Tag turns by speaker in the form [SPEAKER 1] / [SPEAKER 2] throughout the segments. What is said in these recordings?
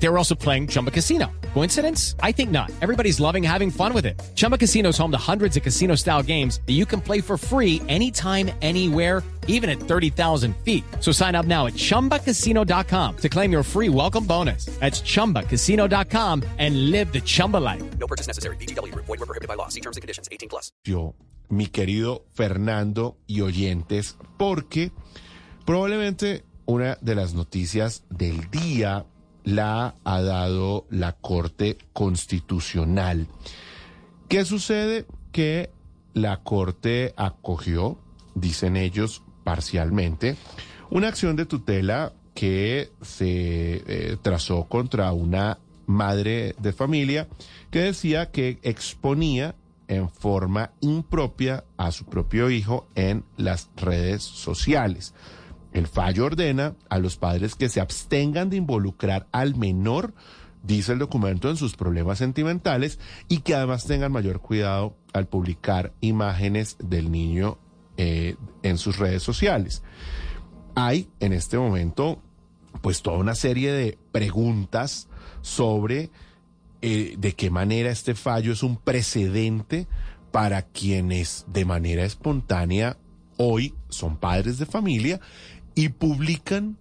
[SPEAKER 1] They were also playing Chumba Casino. Coincidence? I think not. Everybody's loving having fun with it. Chumba Casino is home to hundreds of casino style games that you can play for free anytime, anywhere, even at 30,000 feet. So sign up now at chumbacasino.com to claim your free welcome bonus. That's chumbacasino.com and live the Chumba life.
[SPEAKER 2] No purchase necessary. BGW. Void were prohibited by law. See terms and conditions. 18 plus.
[SPEAKER 3] yo, mi querido Fernando y oyentes, porque probablemente una de las noticias del día la ha dado la Corte Constitucional. ¿Qué sucede? Que la Corte acogió, dicen ellos parcialmente, una acción de tutela que se eh, trazó contra una madre de familia que decía que exponía en forma impropia a su propio hijo en las redes sociales. El fallo ordena a los padres que se abstengan de involucrar al menor, dice el documento, en sus problemas sentimentales y que además tengan mayor cuidado al publicar imágenes del niño eh, en sus redes sociales. Hay en este momento pues toda una serie de preguntas sobre eh, de qué manera este fallo es un precedente para quienes de manera espontánea hoy son padres de familia y publican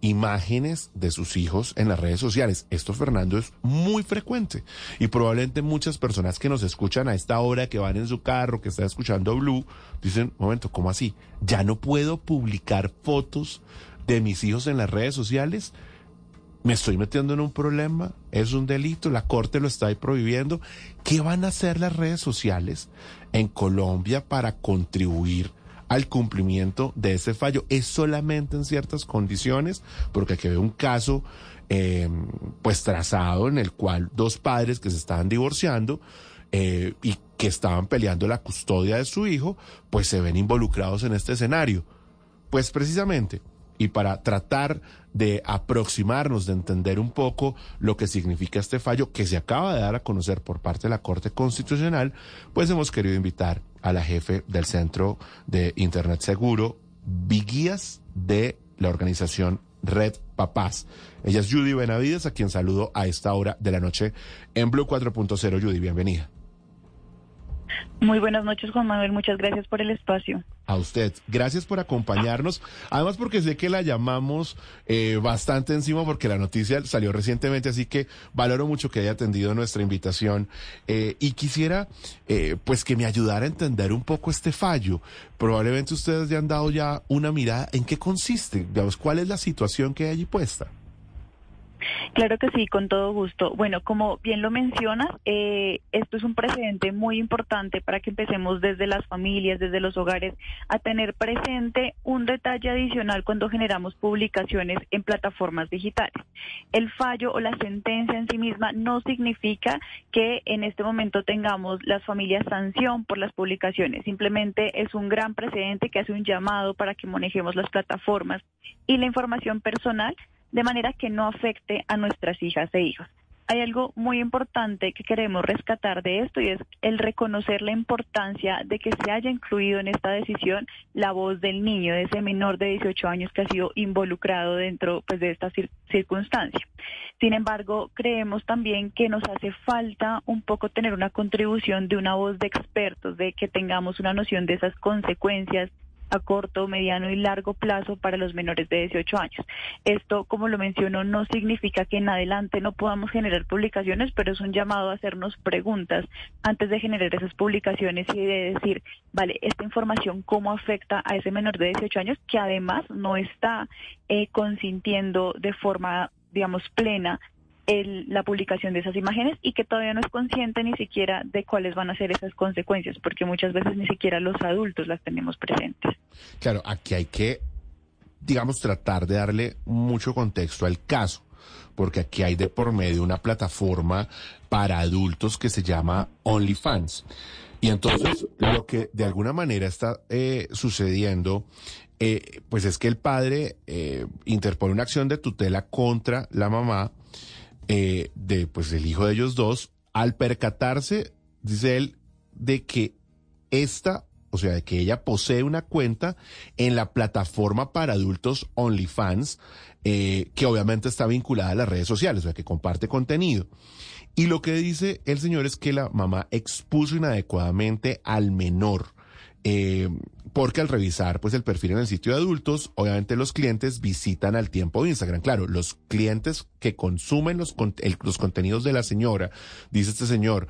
[SPEAKER 3] imágenes de sus hijos en las redes sociales. Esto, Fernando, es muy frecuente y probablemente muchas personas que nos escuchan a esta hora, que van en su carro, que están escuchando Blue, dicen, momento, ¿cómo así? ¿Ya no puedo publicar fotos de mis hijos en las redes sociales? me estoy metiendo en un problema, es un delito, la Corte lo está prohibiendo. ¿Qué van a hacer las redes sociales en Colombia para contribuir al cumplimiento de ese fallo? ¿Es solamente en ciertas condiciones? Porque aquí veo un caso eh, pues trazado en el cual dos padres que se estaban divorciando eh, y que estaban peleando la custodia de su hijo, pues se ven involucrados en este escenario. Pues precisamente y para tratar de aproximarnos, de entender un poco lo que significa este fallo que se acaba de dar a conocer por parte de la Corte Constitucional, pues hemos querido invitar a la jefe del Centro de Internet Seguro, Viguías de la organización Red Papás. Ella es Judy Benavides, a quien saludo a esta hora de la noche en Blue 4.0. Judy, bienvenida.
[SPEAKER 4] Muy buenas noches, Juan Manuel. Muchas gracias por el espacio.
[SPEAKER 3] A usted, gracias por acompañarnos. Además, porque sé que la llamamos eh, bastante encima porque la noticia salió recientemente, así que valoro mucho que haya atendido nuestra invitación. Eh, y quisiera, eh, pues, que me ayudara a entender un poco este fallo. Probablemente ustedes ya han dado ya una mirada en qué consiste, digamos, cuál es la situación que hay allí puesta.
[SPEAKER 4] Claro que sí, con todo gusto. Bueno, como bien lo mencionas, eh, esto es un precedente muy importante para que empecemos desde las familias, desde los hogares, a tener presente un detalle adicional cuando generamos publicaciones en plataformas digitales. El fallo o la sentencia en sí misma no significa que en este momento tengamos las familias sanción por las publicaciones. Simplemente es un gran precedente que hace un llamado para que manejemos las plataformas y la información personal de manera que no afecte a nuestras hijas e hijos. Hay algo muy importante que queremos rescatar de esto y es el reconocer la importancia de que se haya incluido en esta decisión la voz del niño, de ese menor de 18 años que ha sido involucrado dentro pues, de esta circunstancia. Sin embargo, creemos también que nos hace falta un poco tener una contribución de una voz de expertos, de que tengamos una noción de esas consecuencias a corto, mediano y largo plazo para los menores de 18 años. Esto, como lo menciono, no significa que en adelante no podamos generar publicaciones, pero es un llamado a hacernos preguntas antes de generar esas publicaciones y de decir, vale, esta información cómo afecta a ese menor de 18 años que además no está eh, consintiendo de forma digamos, plena la publicación de esas imágenes y que todavía no es consciente ni siquiera de cuáles van a ser esas consecuencias, porque muchas veces ni siquiera los adultos las tenemos presentes.
[SPEAKER 3] Claro, aquí hay que, digamos, tratar de darle mucho contexto al caso, porque aquí hay de por medio una plataforma para adultos que se llama OnlyFans. Y entonces lo que de alguna manera está eh, sucediendo eh, pues es que el padre eh, interpone una acción de tutela contra la mamá eh, de pues el hijo de ellos dos, al percatarse, dice él, de que esta, o sea, de que ella posee una cuenta en la plataforma para adultos OnlyFans, eh, que obviamente está vinculada a las redes sociales, o sea, que comparte contenido. Y lo que dice el señor es que la mamá expuso inadecuadamente al menor. Eh, porque al revisar pues el perfil en el sitio de adultos, obviamente los clientes visitan al tiempo Instagram. Claro, los clientes que consumen los, los contenidos de la señora, dice este señor,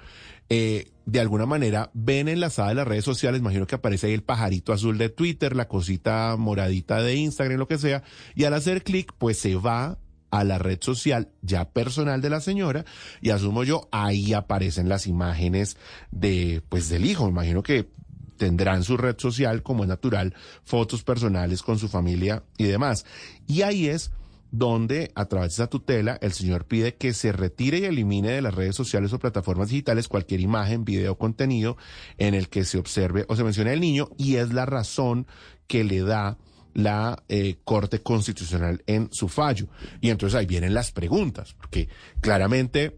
[SPEAKER 3] eh, de alguna manera ven enlazada en las redes sociales, imagino que aparece ahí el pajarito azul de Twitter, la cosita moradita de Instagram, lo que sea, y al hacer clic, pues se va a la red social ya personal de la señora y asumo yo ahí aparecen las imágenes de pues del hijo, imagino que tendrán su red social como es natural, fotos personales con su familia y demás. Y ahí es donde a través de esa tutela el señor pide que se retire y elimine de las redes sociales o plataformas digitales cualquier imagen, video, contenido en el que se observe o se mencione el niño y es la razón que le da la eh, Corte Constitucional en su fallo. Y entonces ahí vienen las preguntas, porque claramente,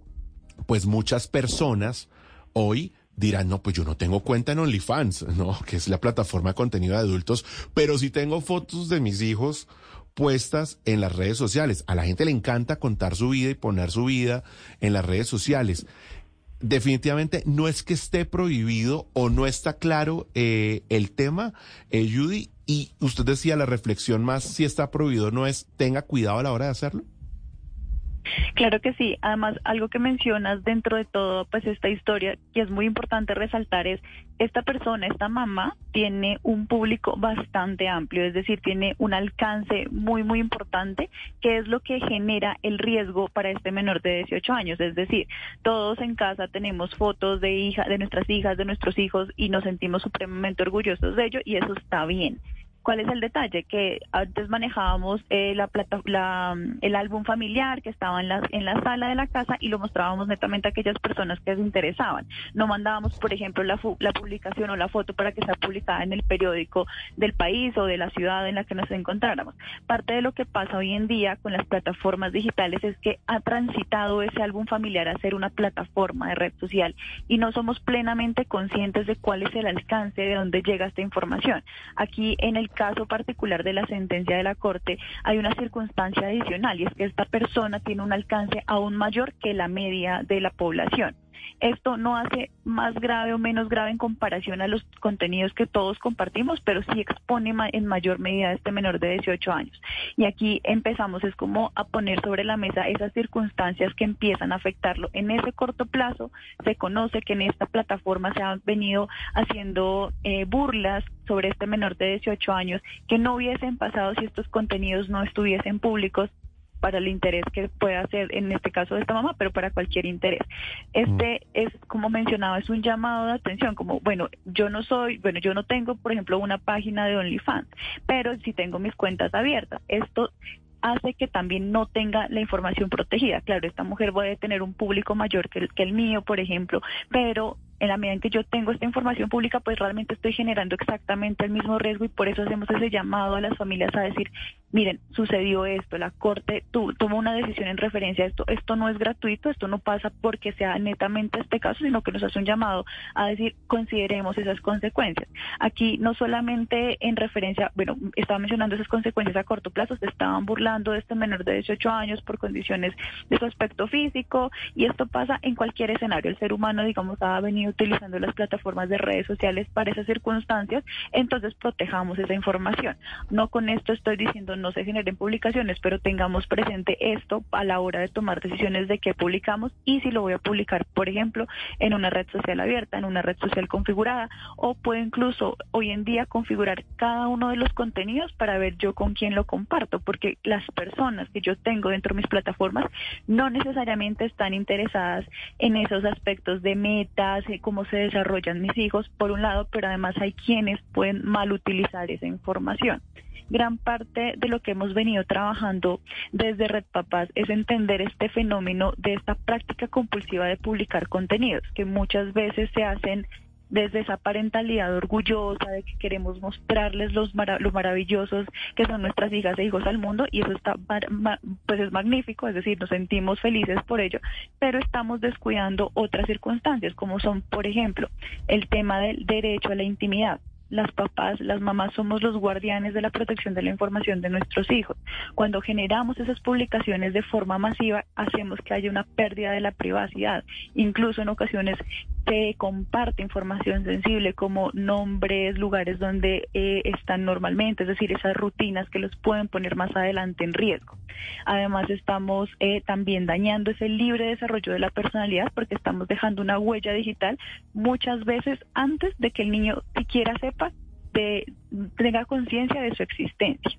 [SPEAKER 3] pues muchas personas hoy dirán, no, pues yo no tengo cuenta en OnlyFans, ¿no? Que es la plataforma de contenido de adultos, pero sí tengo fotos de mis hijos puestas en las redes sociales. A la gente le encanta contar su vida y poner su vida en las redes sociales. Definitivamente no es que esté prohibido o no está claro eh, el tema, eh, Judy, y usted decía la reflexión más si está prohibido no es tenga cuidado a la hora de hacerlo.
[SPEAKER 4] Claro que sí. Además, algo que mencionas dentro de todo, pues esta historia, que es muy importante resaltar, es esta persona, esta mamá, tiene un público bastante amplio, es decir, tiene un alcance muy, muy importante, que es lo que genera el riesgo para este menor de 18 años. Es decir, todos en casa tenemos fotos de hija, de nuestras hijas, de nuestros hijos y nos sentimos supremamente orgullosos de ello y eso está bien. ¿Cuál es el detalle? Que antes manejábamos eh, la, la, el álbum familiar que estaba en la, en la sala de la casa y lo mostrábamos netamente a aquellas personas que se interesaban. No mandábamos, por ejemplo, la, la publicación o la foto para que sea publicada en el periódico del país o de la ciudad en la que nos encontráramos. Parte de lo que pasa hoy en día con las plataformas digitales es que ha transitado ese álbum familiar a ser una plataforma de red social y no somos plenamente conscientes de cuál es el alcance de dónde llega esta información. Aquí en el caso particular de la sentencia de la Corte hay una circunstancia adicional y es que esta persona tiene un alcance aún mayor que la media de la población. Esto no hace más grave o menos grave en comparación a los contenidos que todos compartimos, pero sí expone en mayor medida a este menor de 18 años. Y aquí empezamos, es como a poner sobre la mesa esas circunstancias que empiezan a afectarlo. En ese corto plazo se conoce que en esta plataforma se han venido haciendo eh, burlas sobre este menor de 18 años que no hubiesen pasado si estos contenidos no estuviesen públicos para el interés que pueda hacer en este caso de esta mamá, pero para cualquier interés. Este mm. es, como mencionaba, es un llamado de atención, como, bueno, yo no soy, bueno, yo no tengo, por ejemplo, una página de OnlyFans, pero sí tengo mis cuentas abiertas. Esto hace que también no tenga la información protegida. Claro, esta mujer puede tener un público mayor que el, que el mío, por ejemplo, pero en la medida en que yo tengo esta información pública, pues realmente estoy generando exactamente el mismo riesgo y por eso hacemos ese llamado a las familias a decir, miren, sucedió esto, la Corte tomó una decisión en referencia a esto, esto no es gratuito, esto no pasa porque sea netamente este caso, sino que nos hace un llamado a decir, consideremos esas consecuencias. Aquí no solamente en referencia, bueno, estaba mencionando esas consecuencias a corto plazo, se estaban burlando de este menor de 18 años por condiciones de su aspecto físico y esto pasa en cualquier escenario. El ser humano, digamos, ha venido utilizando las plataformas de redes sociales para esas circunstancias, entonces protejamos esa información. No con esto estoy diciendo no se generen publicaciones, pero tengamos presente esto a la hora de tomar decisiones de qué publicamos y si lo voy a publicar, por ejemplo, en una red social abierta, en una red social configurada, o puedo incluso hoy en día configurar cada uno de los contenidos para ver yo con quién lo comparto, porque las personas que yo tengo dentro de mis plataformas no necesariamente están interesadas en esos aspectos de metas, cómo se desarrollan mis hijos, por un lado, pero además hay quienes pueden mal utilizar esa información. Gran parte de lo que hemos venido trabajando desde Red Papás es entender este fenómeno de esta práctica compulsiva de publicar contenidos, que muchas veces se hacen desde esa parentalidad orgullosa de que queremos mostrarles los, mara los maravillosos que son nuestras hijas e hijos al mundo y eso está pues es magnífico, es decir, nos sentimos felices por ello, pero estamos descuidando otras circunstancias como son, por ejemplo, el tema del derecho a la intimidad las papás, las mamás somos los guardianes de la protección de la información de nuestros hijos. Cuando generamos esas publicaciones de forma masiva, hacemos que haya una pérdida de la privacidad. Incluso en ocasiones se comparte información sensible como nombres, lugares donde eh, están normalmente, es decir, esas rutinas que los pueden poner más adelante en riesgo. Además, estamos eh, también dañando ese libre desarrollo de la personalidad porque estamos dejando una huella digital muchas veces antes de que el niño siquiera de, tenga conciencia de su existencia.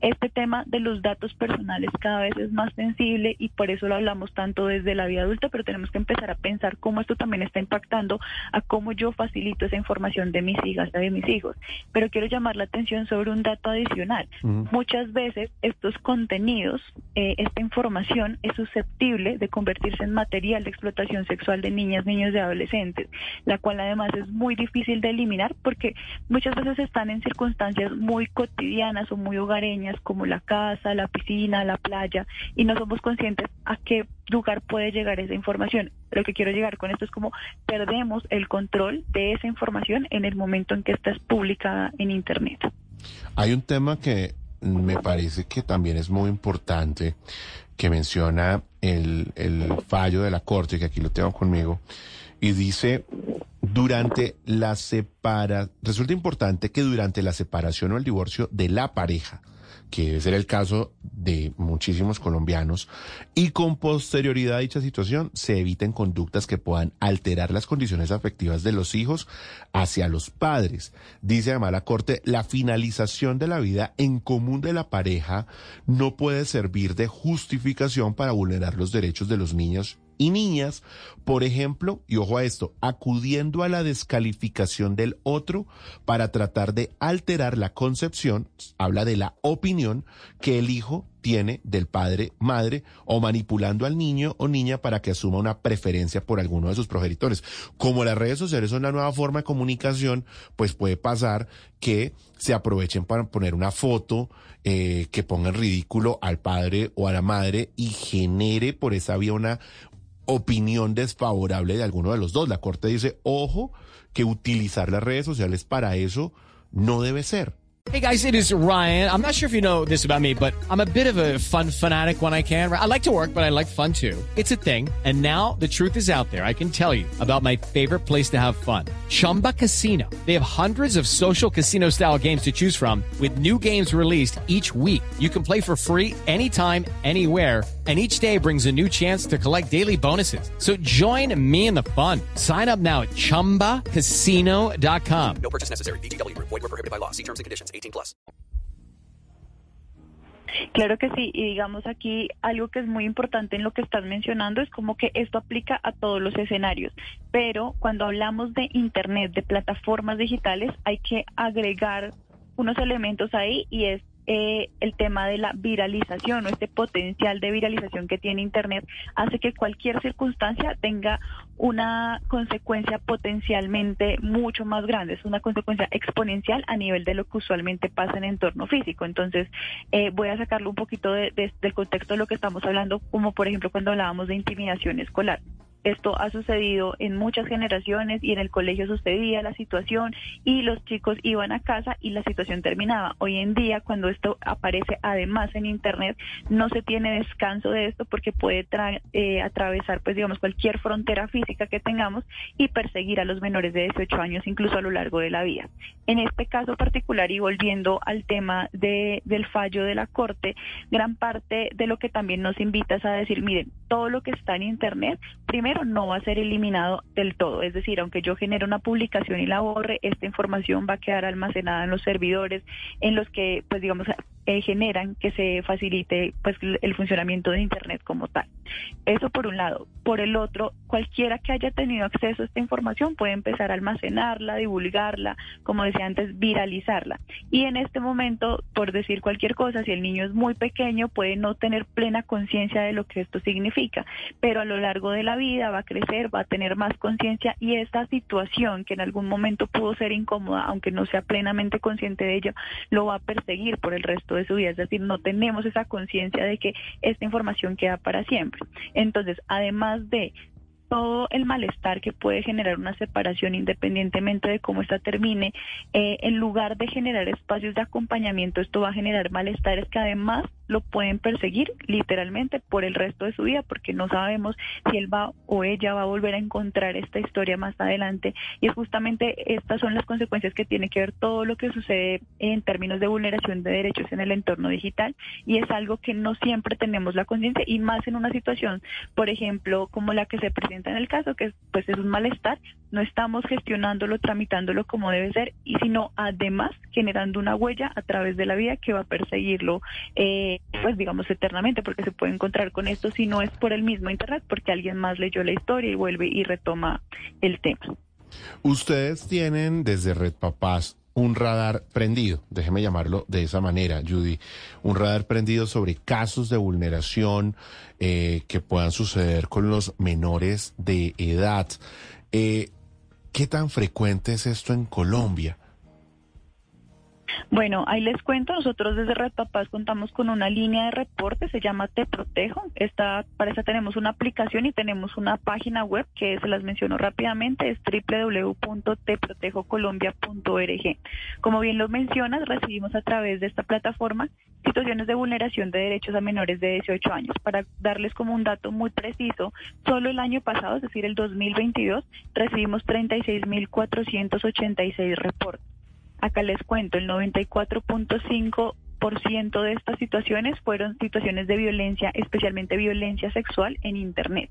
[SPEAKER 4] Este tema de los datos personales cada vez es más sensible y por eso lo hablamos tanto desde la vida adulta, pero tenemos que empezar a pensar cómo esto también está impactando a cómo yo facilito esa información de mis hijas, de mis hijos. Pero quiero llamar la atención sobre un dato adicional. Muchas veces estos contenidos, eh, esta información es susceptible de convertirse en material de explotación sexual de niñas, niños y adolescentes, la cual además es muy difícil de eliminar porque muchas veces están en circunstancias muy cotidianas o muy hogareñas como la casa, la piscina, la playa y no somos conscientes a qué lugar puede llegar esa información. Lo que quiero llegar con esto es como perdemos el control de esa información en el momento en que esta es publicada en Internet.
[SPEAKER 3] Hay un tema que me parece que también es muy importante que menciona el, el fallo de la Corte, que aquí lo tengo conmigo, y dice durante la separación, resulta importante que durante la separación o el divorcio de la pareja, que debe ser el caso de muchísimos colombianos, y con posterioridad a dicha situación se eviten conductas que puedan alterar las condiciones afectivas de los hijos hacia los padres. Dice además la Corte, la finalización de la vida en común de la pareja no puede servir de justificación para vulnerar los derechos de los niños y niñas, por ejemplo, y ojo a esto, acudiendo a la descalificación del otro para tratar de alterar la concepción, habla de la opinión que el hijo tiene del padre, madre, o manipulando al niño o niña para que asuma una preferencia por alguno de sus progenitores. Como las redes sociales son una nueva forma de comunicación, pues puede pasar que se aprovechen para poner una foto eh, que ponga en ridículo al padre o a la madre y genere por esa vía una, opinión desfavorable de alguno de los dos. La Corte dice, ojo, que utilizar las redes sociales para eso no debe ser.
[SPEAKER 1] Hey guys, it is Ryan. I'm not sure if you know this about me, but I'm a bit of a fun fanatic when I can. I like to work, but I like fun too. It's a thing. And now the truth is out there. I can tell you about my favorite place to have fun. Chumba Casino. They have hundreds of social casino style games to choose from with new games released each week. You can play for free anytime, anywhere and each day brings a new chance to collect daily bonuses. So join me in the fun. Sign up now at ChumbaCasino.com.
[SPEAKER 2] No purchase necessary. BGW. Void were prohibited by law. See terms and conditions. 18 plus.
[SPEAKER 4] Claro que sí, y digamos aquí algo que es muy importante en lo que estás mencionando es como que esto aplica a todos los escenarios, pero cuando hablamos de Internet, de plataformas digitales, hay que agregar unos elementos ahí y es eh, el tema de la viralización o este potencial de viralización que tiene Internet hace que cualquier circunstancia tenga una consecuencia potencialmente mucho más grande, es una consecuencia exponencial a nivel de lo que usualmente pasa en entorno físico. Entonces, eh, voy a sacarlo un poquito del contexto de lo que estamos hablando, como por ejemplo cuando hablábamos de intimidación escolar. Esto ha sucedido en muchas generaciones y en el colegio sucedía la situación y los chicos iban a casa y la situación terminaba. Hoy en día, cuando esto aparece además en Internet, no se tiene descanso de esto porque puede eh, atravesar, pues digamos, cualquier frontera física que tengamos y perseguir a los menores de 18 años incluso a lo largo de la vida. En este caso particular y volviendo al tema de, del fallo de la Corte, gran parte de lo que también nos invita es a decir, miren, todo lo que está en Internet, primero, no va a ser eliminado del todo. Es decir, aunque yo genere una publicación y la borre, esta información va a quedar almacenada en los servidores en los que, pues digamos, eh, generan que se facilite pues el funcionamiento de Internet como tal. Eso por un lado. Por el otro, cualquiera que haya tenido acceso a esta información puede empezar a almacenarla, divulgarla, como decía antes, viralizarla. Y en este momento, por decir cualquier cosa, si el niño es muy pequeño, puede no tener plena conciencia de lo que esto significa, pero a lo largo de la vida va a crecer, va a tener más conciencia y esta situación que en algún momento pudo ser incómoda, aunque no sea plenamente consciente de ello, lo va a perseguir por el resto de su vida. Es decir, no tenemos esa conciencia de que esta información queda para siempre. Entonces, además de todo el malestar que puede generar una separación independientemente de cómo esta termine, eh, en lugar de generar espacios de acompañamiento, esto va a generar malestares que además lo pueden perseguir literalmente por el resto de su vida porque no sabemos si él va o ella va a volver a encontrar esta historia más adelante. Y es justamente estas son las consecuencias que tiene que ver todo lo que sucede en términos de vulneración de derechos en el entorno digital y es algo que no siempre tenemos la conciencia y más en una situación por ejemplo como la que se presenta en el caso que pues es un malestar no estamos gestionándolo tramitándolo como debe ser y sino además generando una huella a través de la vida que va a perseguirlo eh, pues digamos eternamente, porque se puede encontrar con esto si no es por el mismo Internet, porque alguien más leyó la historia y vuelve y retoma el tema.
[SPEAKER 3] Ustedes tienen desde Red Papás un radar prendido, déjeme llamarlo de esa manera, Judy, un radar prendido sobre casos de vulneración eh, que puedan suceder con los menores de edad. Eh, ¿Qué tan frecuente es esto en Colombia?
[SPEAKER 4] Bueno, ahí les cuento, nosotros desde Red Papás contamos con una línea de reporte, se llama Te Protejo. Esta, para esa tenemos una aplicación y tenemos una página web que se las menciono rápidamente, es www.teprotejocolombia.org. Como bien lo mencionas, recibimos a través de esta plataforma situaciones de vulneración de derechos a menores de 18 años. Para darles como un dato muy preciso, solo el año pasado, es decir, el 2022, recibimos 36.486 reportes. Acá les cuento, el 94.5% de estas situaciones fueron situaciones de violencia, especialmente violencia sexual en Internet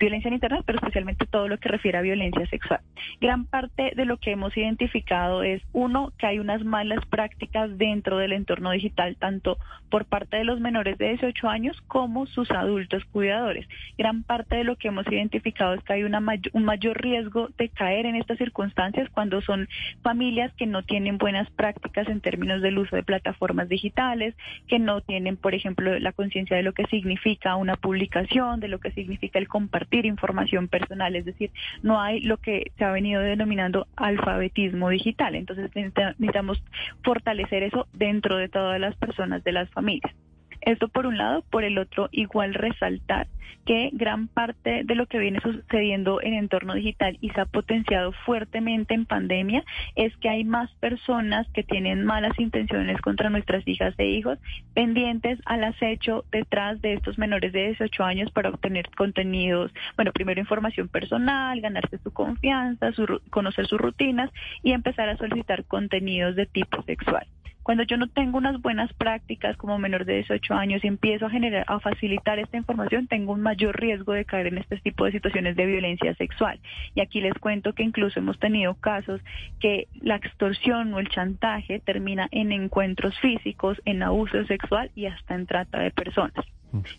[SPEAKER 4] violencia en Internet, pero especialmente todo lo que refiere a violencia sexual. Gran parte de lo que hemos identificado es, uno, que hay unas malas prácticas dentro del entorno digital, tanto por parte de los menores de 18 años como sus adultos cuidadores. Gran parte de lo que hemos identificado es que hay un mayor riesgo de caer en estas circunstancias cuando son familias que no tienen buenas prácticas en términos del uso de plataformas digitales, que no tienen, por ejemplo, la conciencia de lo que significa una publicación, de lo que significa el compartir información personal, es decir, no hay lo que se ha venido denominando alfabetismo digital. Entonces necesitamos fortalecer eso dentro de todas las personas de las familias. Esto por un lado, por el otro, igual resaltar que gran parte de lo que viene sucediendo en entorno digital y se ha potenciado fuertemente en pandemia es que hay más personas que tienen malas intenciones contra nuestras hijas e hijos pendientes al acecho detrás de estos menores de 18 años para obtener contenidos, bueno, primero información personal, ganarse su confianza, conocer sus rutinas y empezar a solicitar contenidos de tipo sexual. Cuando yo no tengo unas buenas prácticas como menor de 18 años y empiezo a generar, a facilitar esta información, tengo un mayor riesgo de caer en este tipo de situaciones de violencia sexual. Y aquí les cuento que incluso hemos tenido casos que la extorsión o el chantaje termina en encuentros físicos, en abuso sexual y hasta en trata de personas.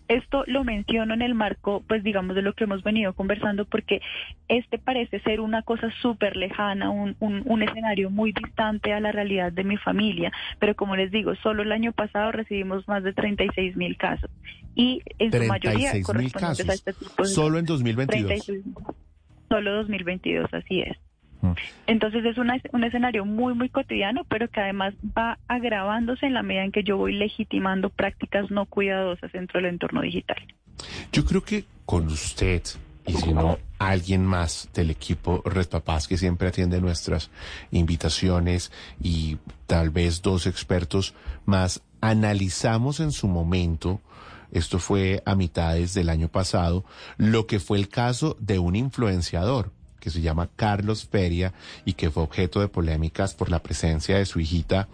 [SPEAKER 4] Esto lo menciono en el marco, pues digamos, de lo que hemos venido conversando, porque este parece ser una cosa súper lejana, un, un, escenario muy distante a la realidad de mi familia, pero como les digo, solo el año pasado recibimos más de 36 mil casos. Y en su mayoría
[SPEAKER 3] correspondientes a este tipo de... Solo en 2022.
[SPEAKER 4] solo 2022, así es. Entonces es un escenario muy, muy cotidiano, pero que además va agravándose en la medida en que yo voy legitimando prácticas no cuidadosas dentro del entorno digital.
[SPEAKER 3] Yo creo que con usted, y si no, alguien más del equipo Red Papás que siempre atiende nuestras invitaciones y tal vez dos expertos más, analizamos en su momento esto fue a mitades del año pasado, lo que fue el caso de un influenciador que se llama Carlos Feria y que fue objeto de polémicas por la presencia de su hijita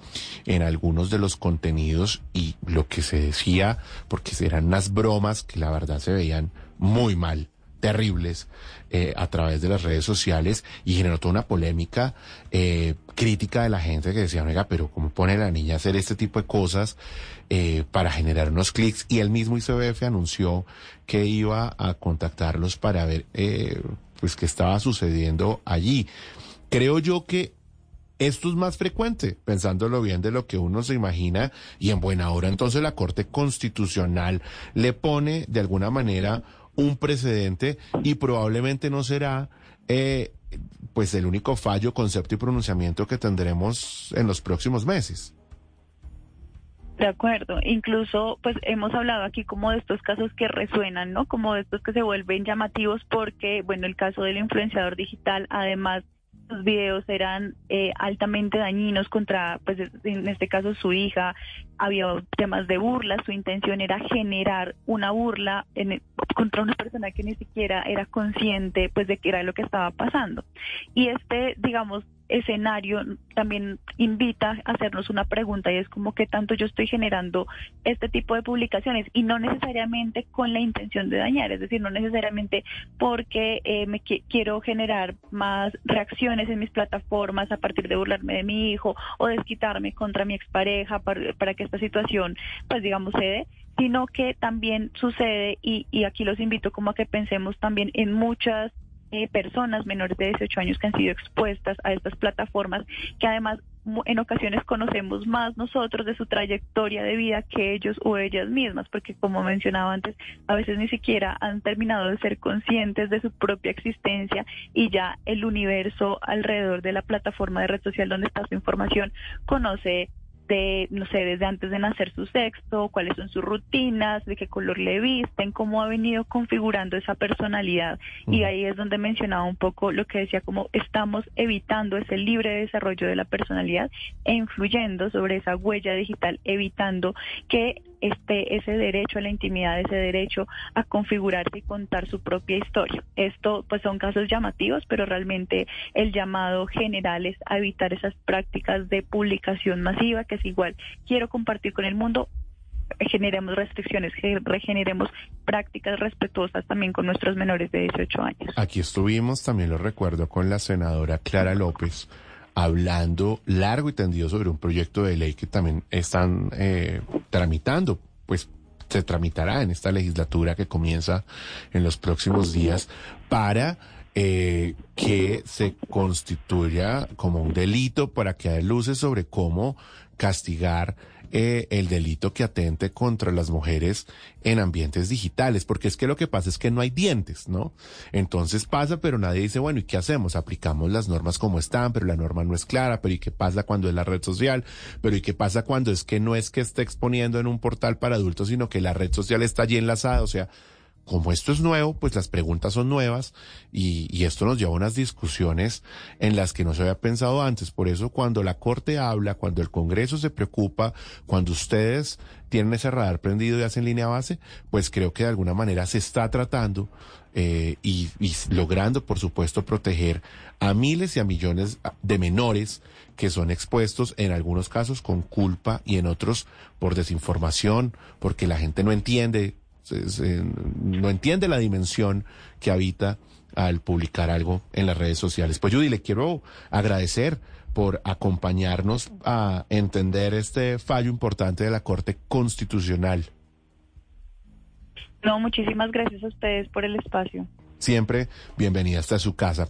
[SPEAKER 3] en algunos de los contenidos y lo que se decía, porque eran unas bromas que la verdad se veían muy mal terribles eh, a través de las redes sociales y generó toda una polémica eh, crítica de la gente que decía, oiga, pero ¿cómo pone la niña a hacer este tipo de cosas eh, para generar unos clics? Y el mismo ICBF anunció que iba a contactarlos para ver eh, pues qué estaba sucediendo allí. Creo yo que esto es más frecuente, pensándolo bien de lo que uno se imagina, y en buena hora entonces la Corte Constitucional le pone de alguna manera un precedente y probablemente no será eh, pues el único fallo, concepto y pronunciamiento que tendremos en los próximos meses.
[SPEAKER 4] De acuerdo, incluso pues hemos hablado aquí como de estos casos que resuenan, ¿no? Como de estos que se vuelven llamativos porque, bueno, el caso del influenciador digital, además los videos eran eh, altamente dañinos contra, pues en este caso su hija, había temas de burla, su intención era generar una burla en, contra una persona que ni siquiera era consciente pues de que era lo que estaba pasando. Y este, digamos, escenario también invita a hacernos una pregunta y es como que tanto yo estoy generando este tipo de publicaciones y no necesariamente con la intención de dañar, es decir, no necesariamente porque eh, me quiero generar más reacciones en mis plataformas a partir de burlarme de mi hijo o desquitarme contra mi expareja para, para que esta situación, pues digamos, se dé, sino que también sucede y, y aquí los invito como a que pensemos también en muchas eh, personas menores de 18 años que han sido expuestas a estas plataformas, que además en ocasiones conocemos más nosotros de su trayectoria de vida que ellos o ellas mismas, porque como mencionaba antes, a veces ni siquiera han terminado de ser conscientes de su propia existencia y ya el universo alrededor de la plataforma de red social donde está su información conoce de, no sé, desde antes de nacer su sexo, cuáles son sus rutinas, de qué color le visten, cómo ha venido configurando esa personalidad. Y ahí es donde mencionaba un poco lo que decía, como estamos evitando ese libre desarrollo de la personalidad e influyendo sobre esa huella digital, evitando que este, ese derecho a la intimidad, ese derecho a configurarse y contar su propia historia. Esto pues son casos llamativos, pero realmente el llamado general es a evitar esas prácticas de publicación masiva, que es igual, quiero compartir con el mundo, generemos restricciones, regeneremos prácticas respetuosas también con nuestros menores de 18 años.
[SPEAKER 3] Aquí estuvimos, también lo recuerdo, con la senadora Clara López hablando largo y tendido sobre un proyecto de ley que también están eh, tramitando, pues se tramitará en esta legislatura que comienza en los próximos días para eh, que se constituya como un delito para que haya luces sobre cómo castigar eh, el delito que atente contra las mujeres en ambientes digitales, porque es que lo que pasa es que no hay dientes, ¿no? Entonces pasa, pero nadie dice, bueno, ¿y qué hacemos? Aplicamos las normas como están, pero la norma no es clara, pero ¿y qué pasa cuando es la red social? Pero ¿y qué pasa cuando es que no es que esté exponiendo en un portal para adultos, sino que la red social está allí enlazada? O sea, como esto es nuevo, pues las preguntas son nuevas y, y, esto nos lleva a unas discusiones en las que no se había pensado antes. Por eso cuando la Corte habla, cuando el Congreso se preocupa, cuando ustedes tienen ese radar prendido y hacen línea base, pues creo que de alguna manera se está tratando eh, y, y logrando, por supuesto, proteger a miles y a millones de menores que son expuestos en algunos casos con culpa y en otros por desinformación, porque la gente no entiende se, se, no entiende la dimensión que habita al publicar algo en las redes sociales. Pues Judy, le quiero agradecer por acompañarnos a entender este fallo importante de la Corte Constitucional.
[SPEAKER 4] No, muchísimas gracias a ustedes por el espacio.
[SPEAKER 3] Siempre bienvenida hasta su casa.